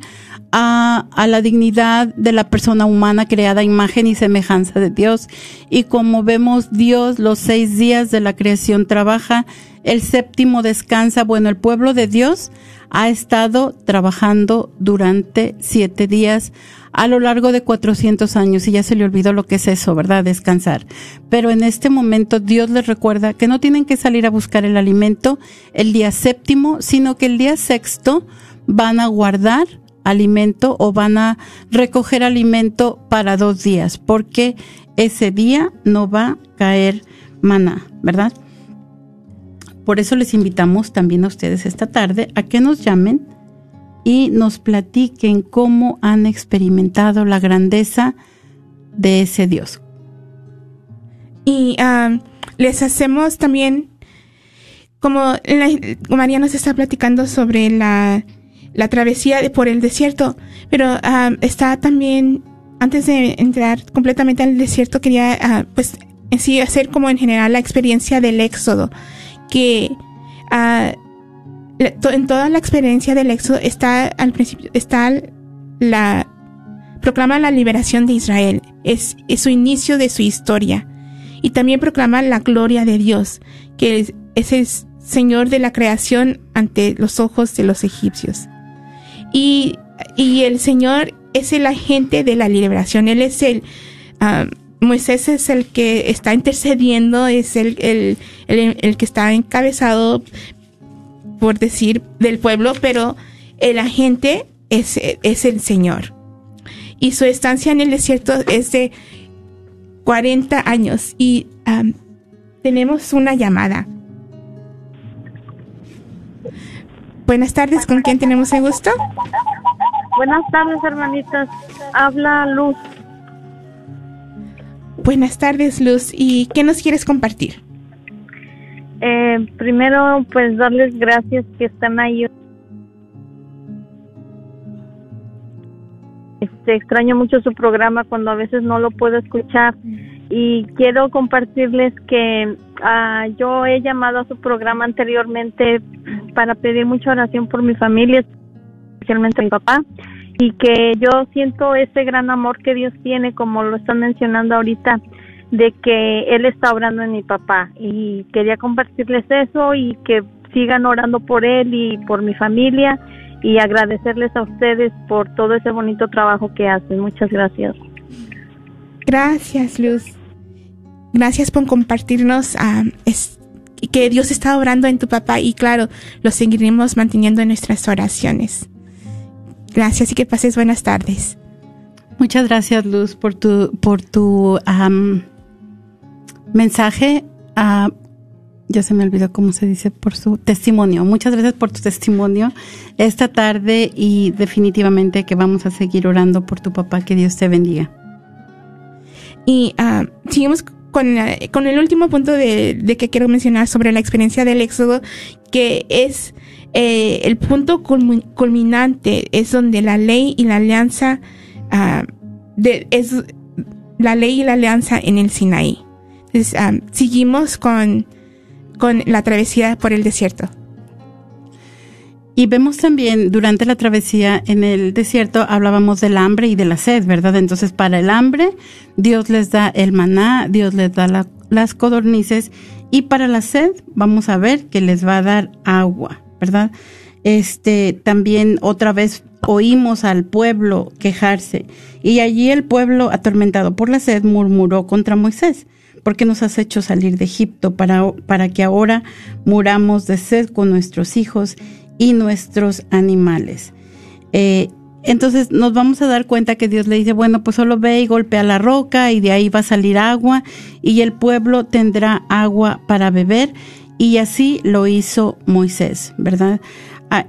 a, a, la dignidad de la persona humana creada imagen y semejanza de Dios. Y como vemos, Dios los seis días de la creación trabaja, el séptimo descansa. Bueno, el pueblo de Dios ha estado trabajando durante siete días a lo largo de 400 años y ya se le olvidó lo que es eso, ¿verdad? Descansar. Pero en este momento Dios les recuerda que no tienen que salir a buscar el alimento el día séptimo, sino que el día sexto van a guardar alimento o van a recoger alimento para dos días, porque ese día no va a caer maná, ¿verdad? Por eso les invitamos también a ustedes esta tarde a que nos llamen y nos platiquen cómo han experimentado la grandeza de ese Dios. Y ah, les hacemos también, como María nos está platicando sobre la, la travesía por el desierto, pero ah, está también, antes de entrar completamente al desierto, quería ah, pues en sí hacer como en general la experiencia del éxodo, que en toda la experiencia del éxodo está al principio, está la, proclama la liberación de Israel, es, su inicio de su historia. Y también proclama la gloria de Dios, que es, el Señor de la creación ante los ojos de los egipcios. Y y el Señor es el agente de la liberación. Él es el, ah, Moisés es el que está intercediendo, es el, el, el que está encabezado, por decir, del pueblo, pero el agente es, es el Señor. Y su estancia en el desierto es de 40 años. Y tenemos una llamada. Buenas tardes, ¿con quién tenemos el gusto? Buenas tardes, hermanitas. Habla Luz. Buenas tardes, Luz. ¿Y qué nos quieres compartir? Eh, primero, pues darles gracias que están ahí. Este, extraño mucho su programa cuando a veces no lo puedo escuchar y quiero compartirles que ah, yo he llamado a su programa anteriormente para pedir mucha oración por mi familia, especialmente mi papá, y que yo siento ese gran amor que Dios tiene, como lo están mencionando ahorita, de que Él está orando en mi papá. Y quería compartirles eso y que sigan orando por Él y por mi familia y agradecerles a ustedes por todo ese bonito trabajo que hacen. Muchas gracias. Gracias, Luz. Gracias por compartirnos ah, es- que Dios está obrando en tu papá y claro, lo seguiremos manteniendo en nuestras oraciones. Gracias y que pases buenas tardes. Muchas gracias, Luz, por tu, por tu mensaje. ah, ya se me olvidó cómo se dice, por su testimonio. Muchas gracias por tu testimonio esta tarde y definitivamente que vamos a seguir orando por tu papá. Que Dios te bendiga. Y ah, seguimos con, eh, con el último punto de, que quiero mencionar sobre la experiencia del éxodo, que es eh, el punto culmi- culminante, es donde la ley y la alianza, ah, es la ley y la alianza en el Sinaí. Ah, seguimos con, con la travesía por el desierto. Y vemos también durante la travesía en el desierto hablábamos del hambre y de la sed, ¿verdad? Entonces para el hambre Dios les da el maná, Dios les da la- las codornices y para la sed vamos a ver que les va a dar agua, ¿verdad? Este también otra vez oímos al pueblo quejarse y allí el pueblo atormentado por la sed murmuró contra Moisés. ¿Por qué nos has hecho salir de Egipto para, para que ahora muramos de sed con nuestros hijos y nuestros animales? Eh, entonces nos vamos a dar cuenta que Dios le dice, bueno, pues solo ve y golpea la roca y de ahí va a salir agua y el pueblo tendrá agua para beber y así lo hizo Moisés, ¿verdad?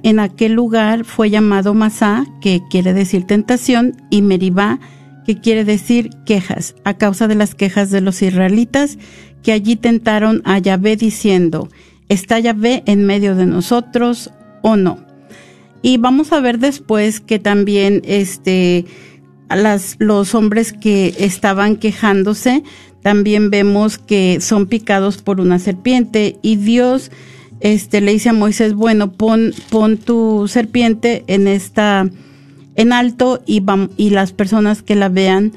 En aquel lugar fue llamado Masá, que quiere decir tentación, y Meribá, que quiere decir quejas, a causa de las quejas de los israelitas que allí tentaron a Yahvé diciendo, ¿está Yahvé en medio de nosotros o no? Y vamos a ver después que también este las, los hombres que estaban quejándose, también vemos que son picados por una serpiente y Dios este le dice a Moisés, bueno, pon, pon tu serpiente en esta en alto y, vam- y las personas que la vean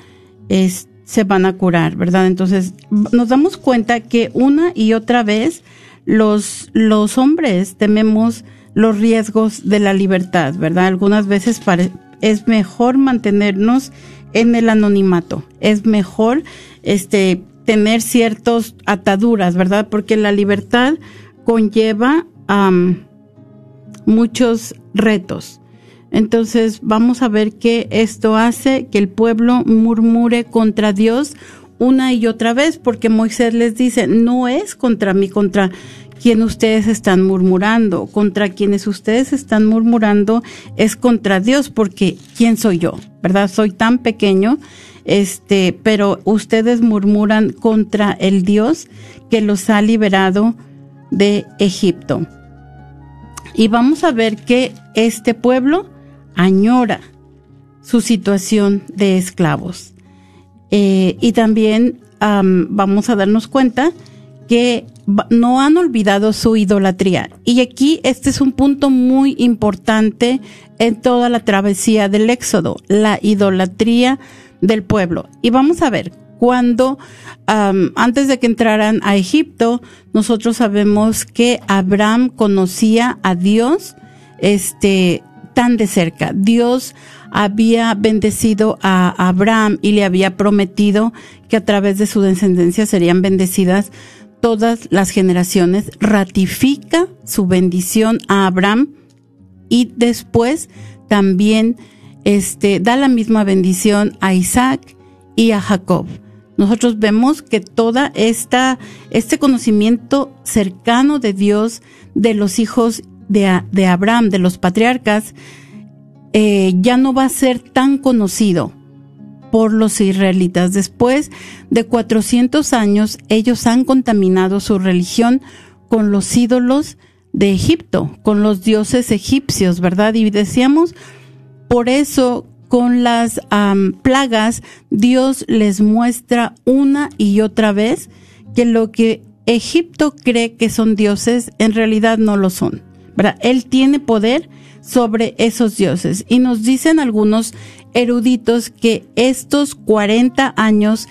es- se van a curar, ¿verdad? Entonces nos damos cuenta que una y otra vez los, los hombres tememos los riesgos de la libertad, ¿verdad? Algunas veces pare- es mejor mantenernos en el anonimato, es mejor este tener ciertas ataduras, ¿verdad? Porque la libertad conlleva am, muchos retos. Entonces vamos a ver que esto hace que el pueblo murmure contra Dios una y otra vez, porque Moisés les dice, no es contra mí, contra quien ustedes están murmurando, contra quienes ustedes están murmurando es contra Dios, porque ¿quién soy yo? ¿Verdad? Soy tan pequeño, este, pero ustedes murmuran contra el Dios que los ha liberado de Egipto. Y vamos a ver que este pueblo añora su situación de esclavos. Eh, y también am, vamos a darnos cuenta que no han olvidado su idolatría. Y aquí este es un punto muy importante en toda la travesía del Éxodo, la idolatría del pueblo. Y vamos a ver, cuando antes de que entraran a Egipto, nosotros sabemos que Abraham conocía a Dios, este, tan de cerca. Dios había bendecido a Abraham y le había prometido que a través de su descendencia serían bendecidas todas las generaciones. Ratifica su bendición a Abraham y después también este, da la misma bendición a Isaac y a Jacob. Nosotros vemos que toda esta, este conocimiento cercano de Dios, de los hijos de, Abraham, de los patriarcas, eh, ya no va a ser tan conocido por los israelitas. Después de 400 años, ellos han contaminado su religión con los ídolos de Egipto, con los dioses egipcios, ¿verdad? Y decíamos, por eso con las plagas, Dios les muestra una y otra vez que lo que Egipto cree que son dioses, en realidad no lo son. Él tiene poder sobre esos dioses. Y nos dicen algunos eruditos que estos 40 años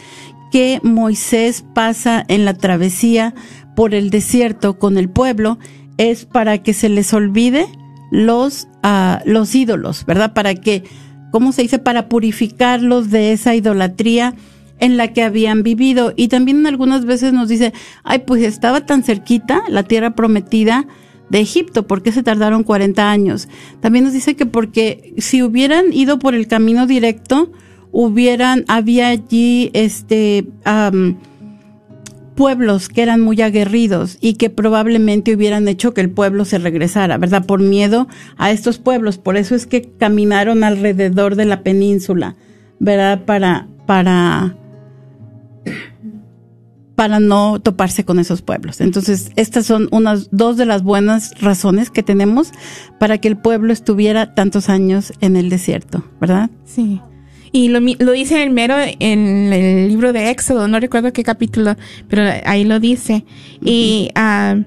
que Moisés pasa en la travesía por el desierto con el pueblo es para que se les olvide los, ah, los ídolos, ¿verdad? Para que ¿cómo se dice? Para purificarlos de esa idolatría en la que habían vivido. Y también algunas veces nos dice, ay, pues estaba tan cerquita la tierra prometida de Egipto, ¿por qué se tardaron 40 años? También nos dice que porque si hubieran ido por el camino directo, hubieran, había allí este, pueblos que eran muy aguerridos y que probablemente hubieran hecho que el pueblo se regresara, ¿verdad? Por miedo a estos pueblos. Por eso es que caminaron alrededor de la península, ¿verdad? Para, para, para no toparse con esos pueblos. Entonces, estas son unas dos de las buenas razones que tenemos para que el pueblo estuviera tantos años en el desierto, ¿verdad? Sí. Y lo, lo dice el mero en el libro de Éxodo, no recuerdo qué capítulo, pero ahí lo dice. Y, uh,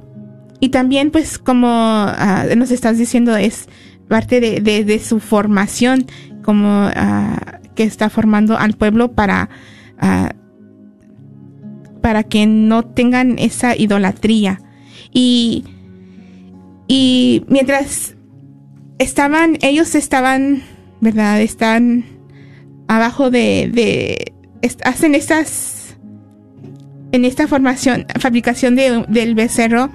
y también, pues, como uh, nos estás diciendo, es parte de, de, de su formación, como uh, que está formando al pueblo para, para que no tengan esa idolatría. Y, y mientras estaban, ellos estaban, ¿verdad? Están abajo de, hacen estas, en esta formación, fabricación de, del becerro,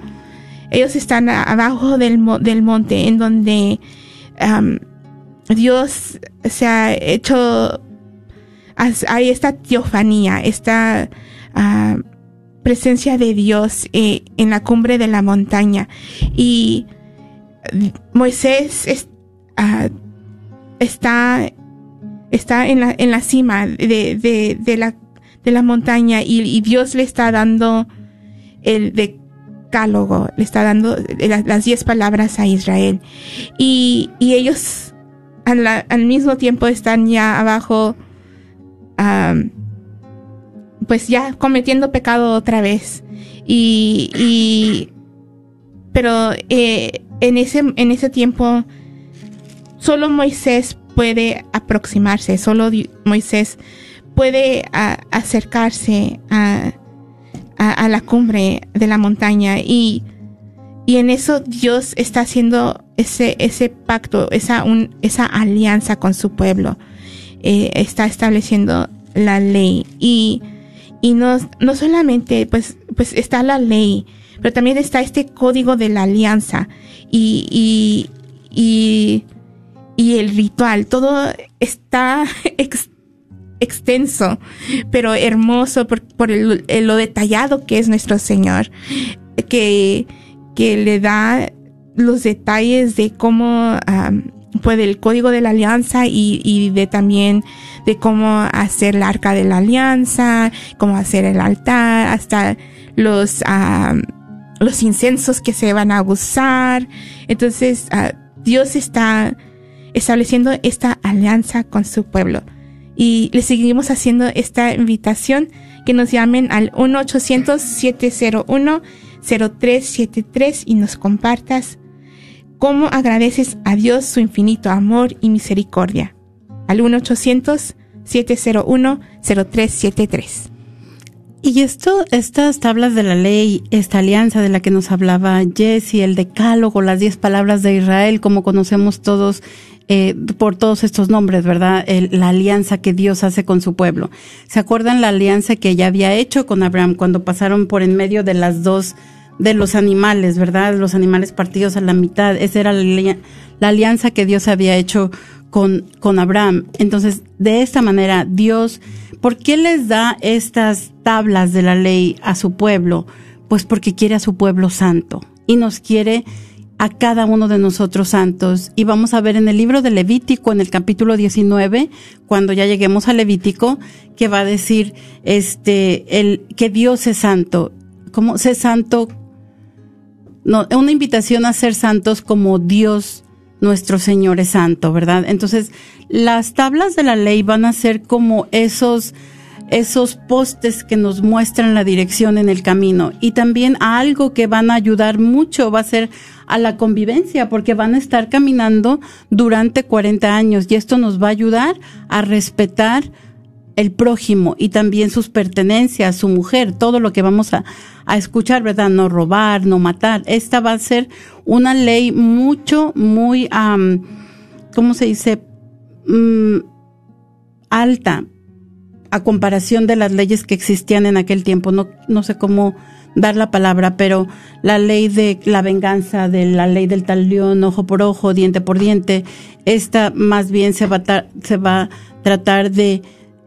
ellos están abajo del, del monte en donde Dios se ha hecho, hay esta teofanía, esta ah, presencia de Dios eh, en la cumbre de la montaña. Y Moisés ah, está está en la, en la cima de, de, la, de la montaña y, Dios le está dando el decálogo, le está dando las diez palabras a Israel. Y, y ellos al, al, mismo tiempo están ya abajo, pues ya cometiendo pecado otra vez. Y, y pero eh, en, ese, en ese tiempo solo Moisés puede aproximarse, solo Moisés puede acercarse a, a, la cumbre de la montaña y, y, en eso Dios está haciendo ese, ese pacto, esa, un, esa alianza con su pueblo, eh, está estableciendo la ley y, y no, no solamente pues, pues está la ley, pero también está este código de la alianza y, y, y y el ritual, todo está extenso, pero hermoso por, por lo detallado que es nuestro Señor, que, que le da los detalles de cómo puede el código de la alianza y, y, de también de cómo hacer la arca de la alianza, cómo hacer el altar, hasta los, los incensos que se van a usar. Entonces, ah, Dios está estableciendo esta alianza con su pueblo. Y le seguimos haciendo esta invitación que nos llamen al 1-800-701-0373 y nos compartas cómo agradeces a Dios su infinito amor y misericordia. Al 1-800-701-0373. Y esto, estas tablas de la ley, esta alianza de la que nos hablaba Jesse, el decálogo, las diez palabras de Israel, como conocemos todos eh, por todos estos nombres, ¿verdad? La alianza que Dios hace con su pueblo. ¿Se acuerdan la alianza que ya había hecho con Abraham cuando pasaron por en medio de las dos, de los animales, ¿verdad? Los animales partidos a la mitad. Esa era la, la alianza que Dios había hecho con, con Abraham. Entonces, de esta manera, Dios, ¿por qué les da estas tablas de la ley a su pueblo? Pues porque quiere a su pueblo santo y nos quiere a cada uno de nosotros santos. Y vamos a ver en el libro de Levítico, en el capítulo 19, cuando ya lleguemos a Levítico, que va a decir, este, el, que Dios es santo. ¿Cómo? Sé santo. No, una invitación a ser santos como Dios nuestro Señor es santo, ¿verdad? Entonces, las tablas de la ley van a ser como esos, esos postes que nos muestran la dirección en el camino y también algo que van a ayudar mucho va a ser a la convivencia porque van a estar caminando durante 40 años y esto nos va a ayudar a respetar el prójimo y también sus pertenencias, su mujer, todo lo que vamos a, escuchar, ¿verdad? No robar, no matar. Esta va a ser una ley mucho, muy, am, ¿cómo se dice? Mm, alta a comparación de las leyes que existían en aquel tiempo. No, no sé cómo dar la palabra, pero la ley de la venganza, de la ley del talión, ojo por ojo, diente por diente, esta más bien se va a, se va a tratar de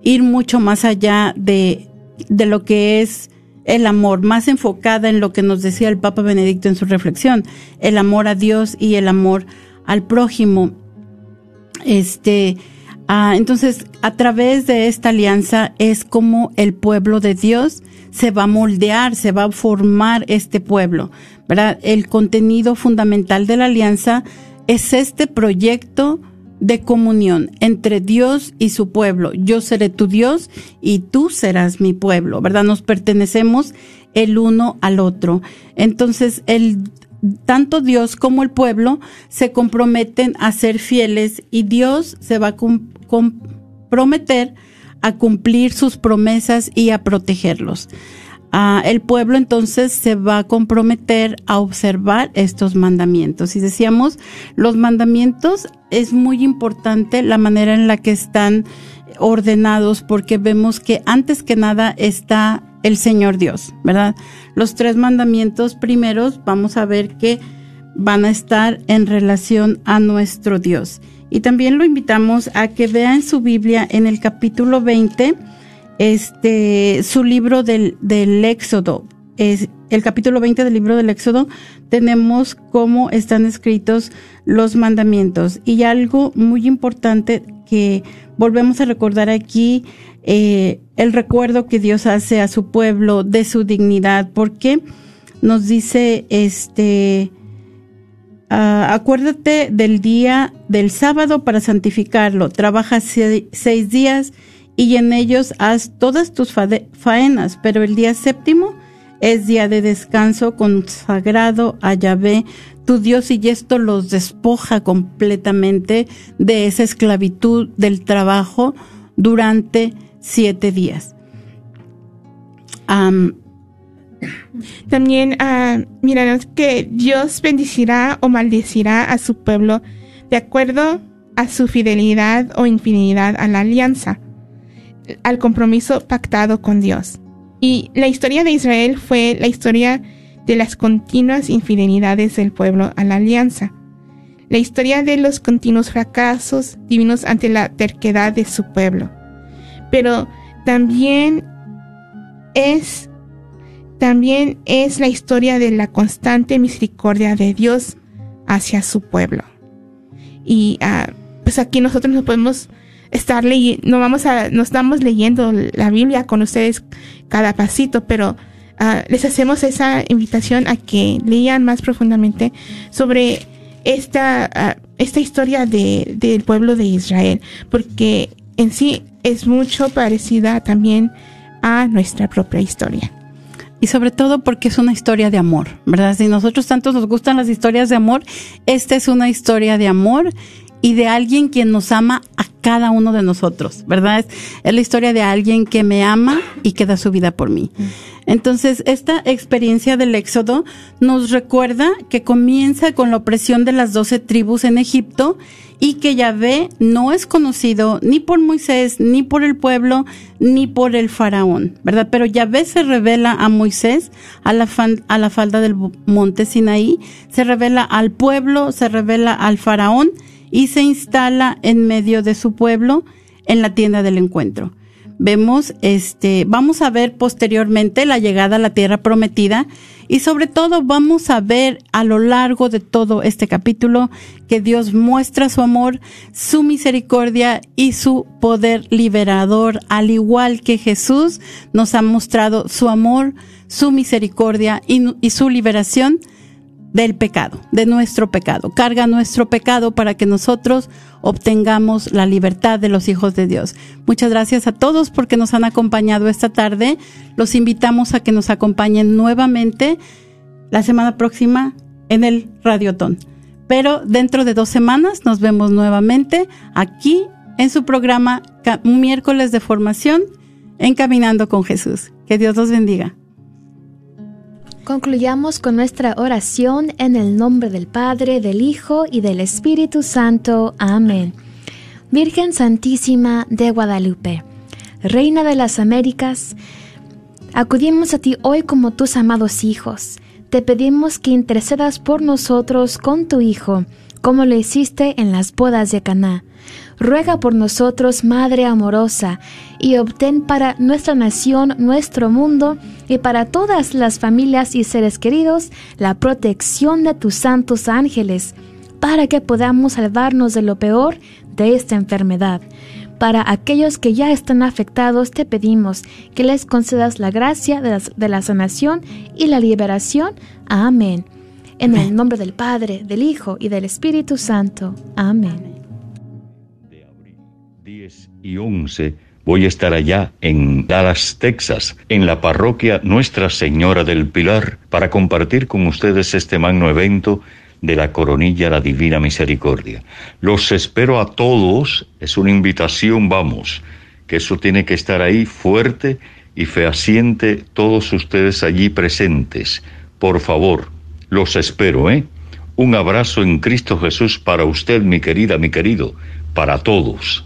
ir mucho más allá de, de lo que es el amor, más enfocada en lo que nos decía el Papa Benedicto en su reflexión, el amor a Dios y el amor al prójimo. Este, ah, entonces, a través de esta alianza es como el pueblo de Dios se va a moldear, se va a formar este pueblo. El contenido fundamental de la alianza es este proyecto de comunión entre Dios y su pueblo. Yo seré tu Dios y tú serás mi pueblo, ¿verdad? Nos pertenecemos el uno al otro. Entonces, el tanto Dios como el pueblo se comprometen a ser fieles y Dios se va a com- comprometer a cumplir sus promesas y a protegerlos. Ah, el pueblo entonces se va a comprometer a observar estos mandamientos. Y decíamos, los mandamientos es muy importante la manera en la que están ordenados porque vemos que antes que nada está el Señor Dios, ¿verdad? Los tres mandamientos primeros vamos a ver que van a estar en relación a nuestro Dios. Y también lo invitamos a que vea en su Biblia en el capítulo 20 este su libro del, del Éxodo. Es el capítulo 20 del libro del Éxodo tenemos cómo están escritos los mandamientos. Y algo muy importante que volvemos a recordar aquí eh, el recuerdo que Dios hace a su pueblo de su dignidad. Porque nos dice este Ah, acuérdate del día del sábado para santificarlo. Trabaja se- seis días y en ellos haz todas tus faenas, pero el día séptimo es día de descanso consagrado a Yahvé, tu Dios, y esto los despoja completamente de esa esclavitud del trabajo durante siete días. Am, También míranos que Dios bendecirá o maldecirá a su pueblo de acuerdo a su fidelidad o infidelidad a la alianza, al compromiso pactado con Dios. Y la historia de Israel fue la historia de las continuas infidelidades del pueblo a la alianza. La historia de los continuos fracasos divinos ante la terquedad de su pueblo. Pero también es también es la historia de la constante misericordia de Dios hacia su pueblo. Y ah, pues aquí nosotros nos podemos estar leyendo, no vamos a, no estamos leyendo la Biblia con ustedes cada pasito, pero ah, les hacemos esa invitación a que lean más profundamente sobre esta, ah, esta historia de, del pueblo de Israel, porque en sí es mucho parecida también a nuestra propia historia. y sobre todo porque es una historia de amor, ¿verdad? Si nosotros tanto nos gustan las historias de amor, esta es una historia de amor y de alguien quien nos ama a cada uno de nosotros, ¿verdad? Es, la historia de alguien que me ama y que da su vida por mí. Entonces, esta experiencia del Éxodo nos recuerda que comienza con la opresión de las doce tribus en Egipto y que Yahvé no es conocido ni por Moisés, ni por el pueblo, ni por el faraón, ¿verdad? Pero Yahvé se revela a Moisés a la, a la falda del monte Sinaí, se revela al pueblo, se revela al faraón y se instala en medio de su pueblo en la tienda del encuentro. Vemos, este, vamos a ver posteriormente la llegada a la tierra prometida y sobre todo vamos a ver a lo largo de todo este capítulo que Dios muestra su amor, su misericordia y su poder liberador, al igual que Jesús nos ha mostrado su amor, su misericordia y, su liberación del pecado, de nuestro pecado. Carga nuestro pecado para que nosotros obtengamos la libertad de los hijos de Dios. Muchas gracias a todos porque nos han acompañado esta tarde. Los invitamos a que nos acompañen nuevamente la semana próxima en el Radiotón. Pero dentro de dos semanas nos vemos nuevamente aquí en su programa miércoles de formación en Caminando con Jesús. Que Dios los bendiga. Concluyamos con nuestra oración en el nombre del Padre, del Hijo y del Espíritu Santo. Amén. Virgen Santísima de Guadalupe, Reina de las Américas, acudimos a ti hoy como tus amados hijos. Te pedimos que intercedas por nosotros con tu Hijo, como lo hiciste en las bodas de Caná. Ruega por nosotros, Madre amorosa, y obtén para nuestra nación, nuestro mundo y para todas las familias y seres queridos la protección de tus santos ángeles, para que podamos salvarnos de lo peor de esta enfermedad. Para aquellos que ya están afectados, te pedimos que les concedas la gracia de la, de la sanación y la liberación. Amén. En el nombre del Padre, del Hijo y del Espíritu Santo. Amén. 10 y 11 voy a estar allá en Dallas, Texas, en la parroquia Nuestra Señora del Pilar, para compartir con ustedes este magno evento de la coronilla la Divina Misericordia. Los espero a todos, es una invitación, vamos, que eso tiene que estar ahí fuerte y fehaciente todos ustedes allí presentes. Por favor, los espero, ¿eh? Un abrazo en Cristo Jesús para usted, mi querida, mi querido, para todos.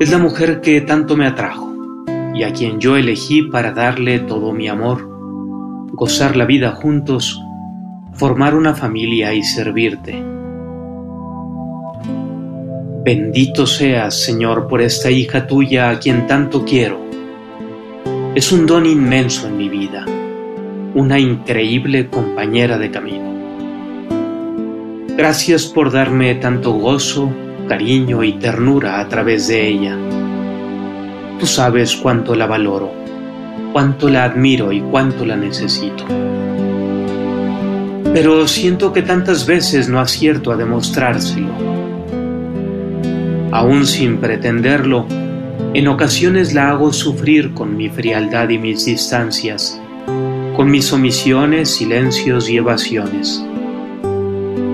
Es la mujer que tanto me atrajo y a quien yo elegí para darle todo mi amor, gozar la vida juntos, formar una familia y servirte. Bendito seas, Señor, por esta hija tuya a quien tanto quiero. Es un don inmenso en mi vida, una increíble compañera de camino. Gracias por darme tanto gozo, cariño y ternura a través de ella. Tú sabes cuánto la valoro, cuánto la admiro y cuánto la necesito. Pero siento que tantas veces no acierto a demostrárselo. Aún sin pretenderlo, en ocasiones la hago sufrir con mi frialdad y mis distancias, con mis omisiones, silencios y evasiones,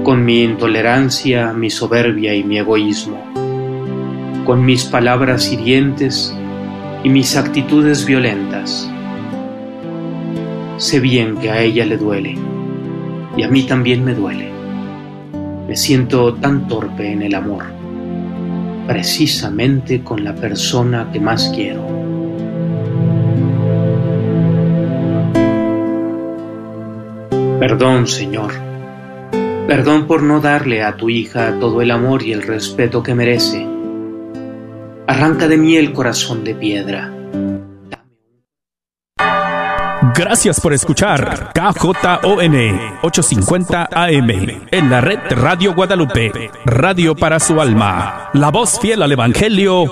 con mi intolerancia, mi soberbia y mi egoísmo, con mis palabras hirientes y mis actitudes violentas. Sé bien que a ella le duele y a mí también me duele. Me siento tan torpe en el amor, precisamente con la persona que más quiero. Perdón, Señor. Perdón por no darle a tu hija todo el amor y el respeto que merece. Arranca de mí el corazón de piedra. Gracias por escuchar KJON 850 AM en la red Radio Guadalupe, radio para su alma, la voz fiel al Evangelio